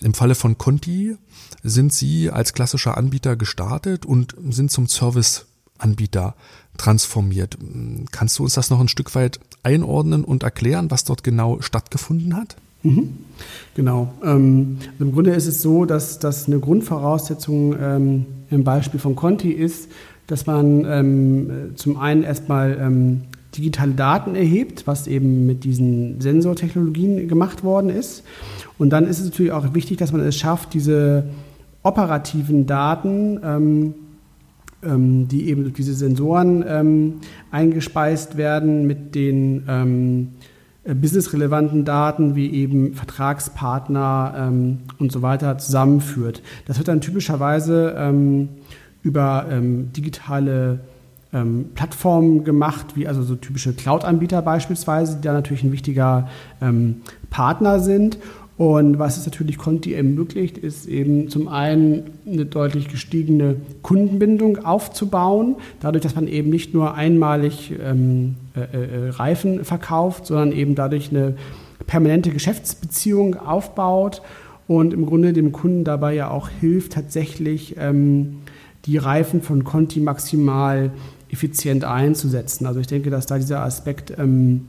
Speaker 2: Im Falle von Conti sind sie als klassischer Anbieter gestartet und sind zum Service-Anbieter transformiert. Kannst du uns das noch ein Stück weit einordnen und erklären, was dort genau stattgefunden hat?
Speaker 3: Mhm. Genau. Ähm, also Im Grunde ist es so, dass das eine Grundvoraussetzung ähm, im Beispiel von Conti ist, dass man ähm, zum einen erstmal ähm, digitale Daten erhebt, was eben mit diesen Sensortechnologien gemacht worden ist. Und dann ist es natürlich auch wichtig, dass man es schafft, diese operativen Daten, ähm, ähm, die eben durch diese Sensoren ähm, eingespeist werden, mit den ähm, äh, businessrelevanten Daten wie eben Vertragspartner ähm, und so weiter zusammenführt. Das wird dann typischerweise ähm, über ähm, digitale ähm, Plattformen gemacht, wie also so typische Cloud-Anbieter beispielsweise, die da natürlich ein wichtiger ähm, Partner sind. Und was es natürlich Conti ermöglicht, ist eben zum einen eine deutlich gestiegene Kundenbindung aufzubauen, dadurch, dass man eben nicht nur einmalig ähm, äh, äh, Reifen verkauft, sondern eben dadurch eine permanente Geschäftsbeziehung aufbaut und im Grunde dem Kunden dabei ja auch hilft, tatsächlich ähm, die Reifen von Conti maximal effizient einzusetzen. Also ich denke, dass da dieser Aspekt ähm,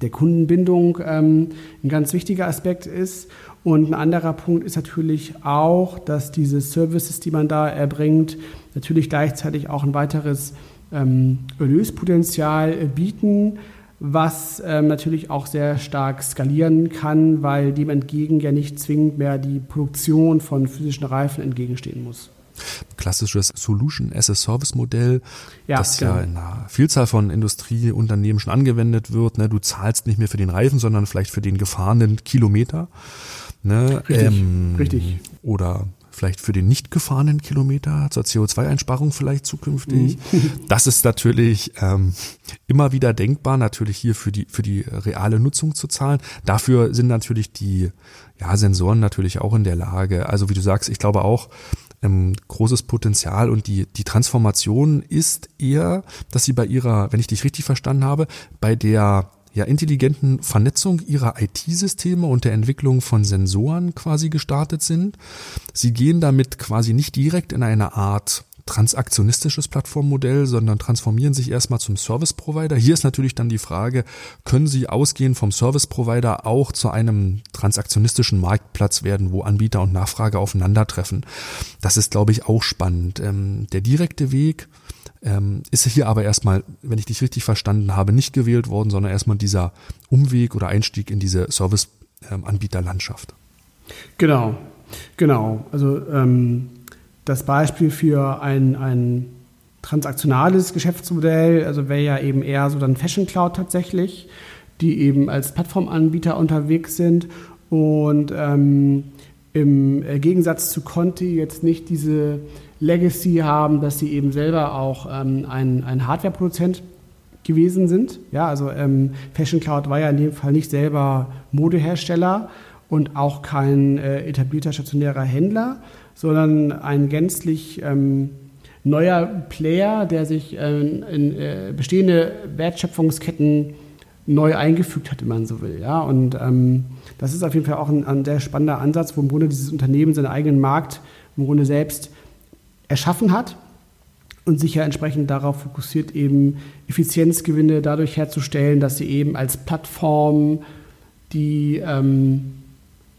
Speaker 3: der Kundenbindung ähm, ein ganz wichtiger Aspekt ist. Und ein anderer Punkt ist natürlich auch, dass diese Services, die man da erbringt, natürlich gleichzeitig auch ein weiteres ähm, Erlöspotenzial bieten, was ähm, natürlich auch sehr stark skalieren kann, weil dem entgegen ja nicht zwingend mehr die Produktion von physischen Reifen entgegenstehen muss
Speaker 2: klassisches Solution as a Service Modell, ja, das genau. ja in einer Vielzahl von Industrieunternehmen schon angewendet wird. Ne? Du zahlst nicht mehr für den Reifen, sondern vielleicht für den gefahrenen Kilometer. Ne?
Speaker 3: Richtig, ähm, richtig.
Speaker 2: Oder vielleicht für den nicht gefahrenen Kilometer zur CO2-Einsparung vielleicht zukünftig. Mhm. Das ist natürlich ähm, immer wieder denkbar, natürlich hier für die für die reale Nutzung zu zahlen. Dafür sind natürlich die ja, Sensoren natürlich auch in der Lage. Also wie du sagst, ich glaube auch, ähm, großes Potenzial und die, die Transformation ist eher, dass sie bei ihrer, wenn ich dich richtig verstanden habe, bei der ja, intelligenten Vernetzung ihrer IT-Systeme und der Entwicklung von Sensoren quasi gestartet sind. Sie gehen damit quasi nicht direkt in eine Art transaktionistisches Plattformmodell, sondern transformieren sich erstmal zum Service Provider. Hier ist natürlich dann die Frage, können Sie ausgehend vom Service Provider auch zu einem transaktionistischen Marktplatz werden, wo Anbieter und Nachfrage aufeinandertreffen? Das ist, glaube ich, auch spannend. Ähm, der direkte Weg ähm, ist hier aber erstmal, wenn ich dich richtig verstanden habe, nicht gewählt worden, sondern erstmal dieser Umweg oder Einstieg in diese Service-Anbieterlandschaft.
Speaker 3: Genau, genau. Also ähm das Beispiel für ein, ein transaktionales Geschäftsmodell, also wäre ja eben eher so dann Fashion Cloud tatsächlich, die eben als Plattformanbieter unterwegs sind und ähm, im Gegensatz zu Conti jetzt nicht diese Legacy haben, dass sie eben selber auch ähm, ein, ein Hardware-Produzent gewesen sind. Ja, also ähm, Fashion Cloud war ja in dem Fall nicht selber Modehersteller und auch kein äh, etablierter stationärer Händler, sondern ein gänzlich ähm, neuer Player, der sich äh, in äh, bestehende Wertschöpfungsketten neu eingefügt hat, wenn man so will. Ja? Und ähm, das ist auf jeden Fall auch ein, ein, sehr spannender Ansatz, wo im Grunde dieses Unternehmen seinen eigenen Markt im Grunde selbst erschaffen hat und sich ja entsprechend darauf fokussiert, eben Effizienzgewinne dadurch herzustellen, dass sie eben als Plattform die ähm,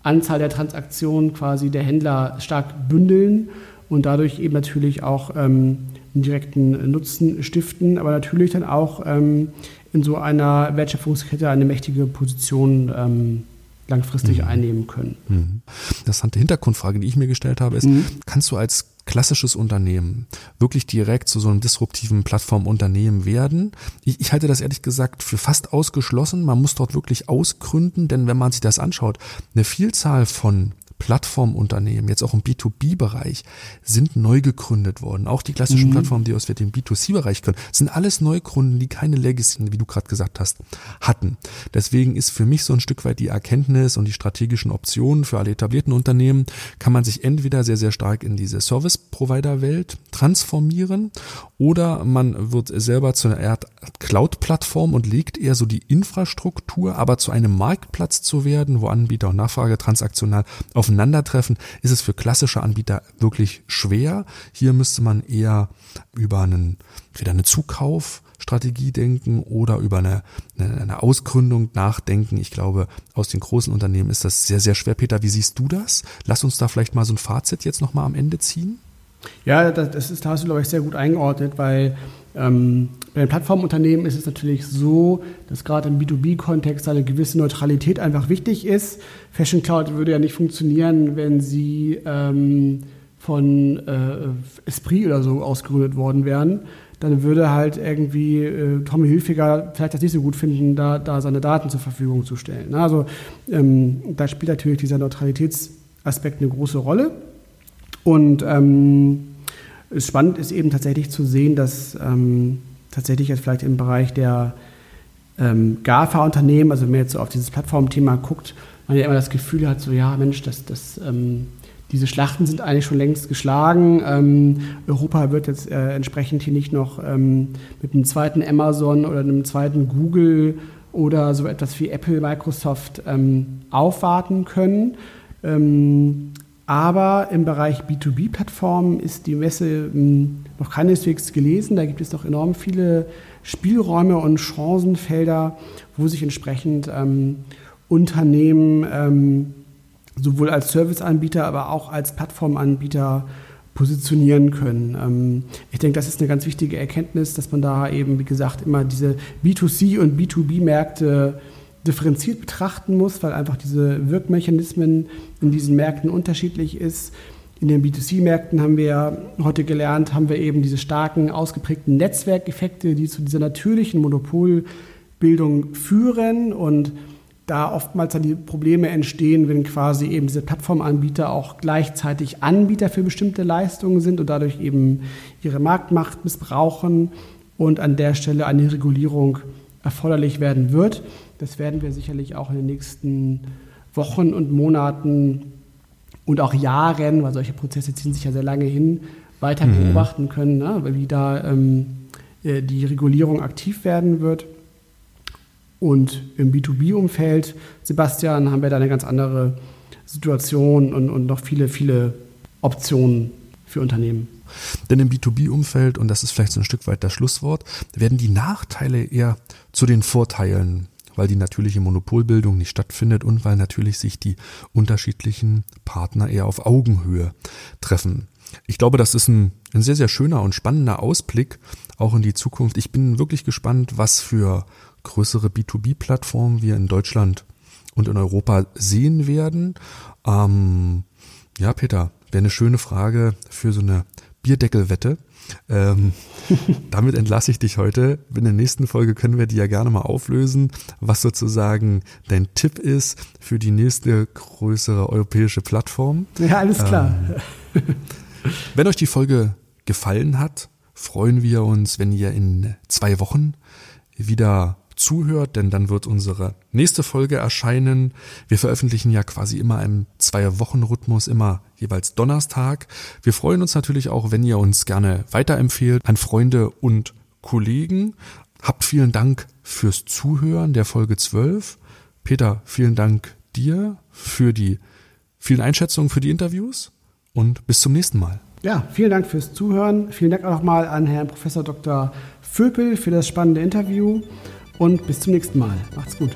Speaker 3: Anzahl der Transaktionen quasi der Händler stark bündeln und dadurch eben natürlich auch ähm, einen direkten Nutzen stiften, aber natürlich dann auch ähm, in so einer Wertschöpfungskette eine mächtige Position ähm, langfristig mhm. einnehmen können.
Speaker 2: Mhm. Interessante Hintergrundfrage, die ich mir gestellt habe, ist, mhm. kannst du als klassisches Unternehmen wirklich direkt zu so einem disruptiven Plattformunternehmen werden. Ich, ich, halte das ehrlich gesagt für fast ausgeschlossen. Man muss dort wirklich ausgründen, denn wenn man sich das anschaut, eine Vielzahl von Plattformunternehmen, jetzt auch im B2B-Bereich, sind neu gegründet worden. Auch die klassischen mhm. Plattformen, die aus dem B2C-Bereich können, sind alles Neugründen, die keine Legacy, wie du gerade gesagt hast, hatten. Deswegen ist für mich so ein Stück weit die Erkenntnis und die strategischen Optionen für alle etablierten Unternehmen, kann man sich entweder sehr, sehr stark in diese Service-Provider-Welt transformieren oder man wird selber zu einer Art Cloud-Plattform und legt eher so die Infrastruktur, aber zu einem Marktplatz zu werden, wo Anbieter und Nachfrage transaktional auf aufeinandertreffen, ist es für klassische Anbieter wirklich schwer. Hier müsste man eher über einen, wieder einen Zukauf Strategie denken oder über eine, eine, eine Ausgründung nachdenken. Ich glaube, aus den großen Unternehmen ist das sehr, sehr schwer. Peter, wie siehst du das? Lass uns da vielleicht mal so ein Fazit jetzt nochmal am Ende ziehen.
Speaker 3: Ja, das, das ist, da hast du, glaube ich, sehr gut eingeordnet, weil ähm, bei den Plattformunternehmen ist es natürlich so, dass gerade im B2B-Kontext eine gewisse Neutralität einfach wichtig ist. Fashion Cloud würde ja nicht funktionieren, wenn sie ähm, von äh, Esprit oder so ausgegründet worden wären. Dann würde halt irgendwie äh, Tommy Hilfiger vielleicht das nicht so gut finden, da, da seine Daten zur Verfügung zu stellen. Also ähm, da spielt natürlich dieser Neutralitätsaspekt eine große Rolle. Und ähm, spannend ist eben tatsächlich zu sehen, dass ähm, tatsächlich jetzt vielleicht im Bereich der ähm, GAFA-Unternehmen, also wenn man jetzt so auf dieses Plattformthema guckt, man ja immer das Gefühl hat, so ja, Mensch, das, das, ähm, diese Schlachten sind eigentlich schon längst geschlagen. Ähm, Europa wird jetzt äh, entsprechend hier nicht noch ähm, mit einem zweiten Amazon oder einem zweiten Google oder so etwas wie Apple, Microsoft ähm, aufwarten können. Aber im Bereich B2B-Plattformen ist die Messe hm, noch keineswegs gelesen. Da gibt es noch enorm viele Spielräume und Chancenfelder, wo sich entsprechend ähm, Unternehmen ähm, sowohl als Serviceanbieter, aber auch als Plattformanbieter positionieren können. Ähm, ich denke, das ist eine ganz wichtige Erkenntnis, dass man da eben, wie gesagt, immer diese B2C und B2B-Märkte differenziert betrachten muss, weil einfach diese Wirkmechanismen in diesen Märkten unterschiedlich ist. In den B2C-Märkten haben wir heute gelernt, haben wir eben diese starken, ausgeprägten Netzwerkeffekte, die zu dieser natürlichen Monopolbildung führen und da oftmals dann die Probleme entstehen, wenn quasi eben diese Plattformanbieter auch gleichzeitig Anbieter für bestimmte Leistungen sind und dadurch eben ihre Marktmacht missbrauchen und an der Stelle eine Regulierung erforderlich werden wird. Das werden wir sicherlich auch in den nächsten Wochen und Monaten und auch Jahren, weil solche Prozesse ziehen sich ja sehr lange hin, weiter mhm. beobachten können, ne? wie da ähm, äh, die Regulierung aktiv werden wird. Und im B2B-Umfeld, Sebastian, haben wir da eine ganz andere Situation und, und noch viele, viele Optionen für Unternehmen.
Speaker 2: Denn im B2B-Umfeld, und das ist vielleicht so ein Stück weit das Schlusswort, werden die Nachteile eher zu den Vorteilen weil die natürliche Monopolbildung nicht stattfindet und weil natürlich sich die unterschiedlichen Partner eher auf Augenhöhe treffen. Ich glaube, das ist ein, ein sehr, sehr schöner und spannender Ausblick auch in die Zukunft. Ich bin wirklich gespannt, was für größere B2B-Plattformen wir in Deutschland und in Europa sehen werden. Ähm, ja, Peter, wäre eine schöne Frage für so eine Bierdeckelwette. Ähm, damit entlasse ich dich heute. In der nächsten Folge können wir die ja gerne mal auflösen, was sozusagen dein Tipp ist für die nächste größere europäische Plattform.
Speaker 3: Ja, alles klar. Ähm,
Speaker 2: wenn euch die Folge gefallen hat, freuen wir uns, wenn ihr in zwei Wochen wieder zuhört, denn dann wird unsere nächste Folge erscheinen. Wir veröffentlichen ja quasi immer im Zwei-Wochen-Rhythmus, immer jeweils Donnerstag. Wir freuen uns natürlich auch, wenn ihr uns gerne weiterempfehlt an Freunde und Kollegen. Habt vielen Dank fürs Zuhören der Folge 12. Peter, vielen Dank dir für die vielen Einschätzungen für die Interviews und bis zum nächsten Mal.
Speaker 3: Ja, vielen Dank fürs Zuhören. Vielen Dank auch nochmal an Herrn Professor Dr. Vöpel für das spannende Interview und bis zum nächsten Mal. Macht's gut.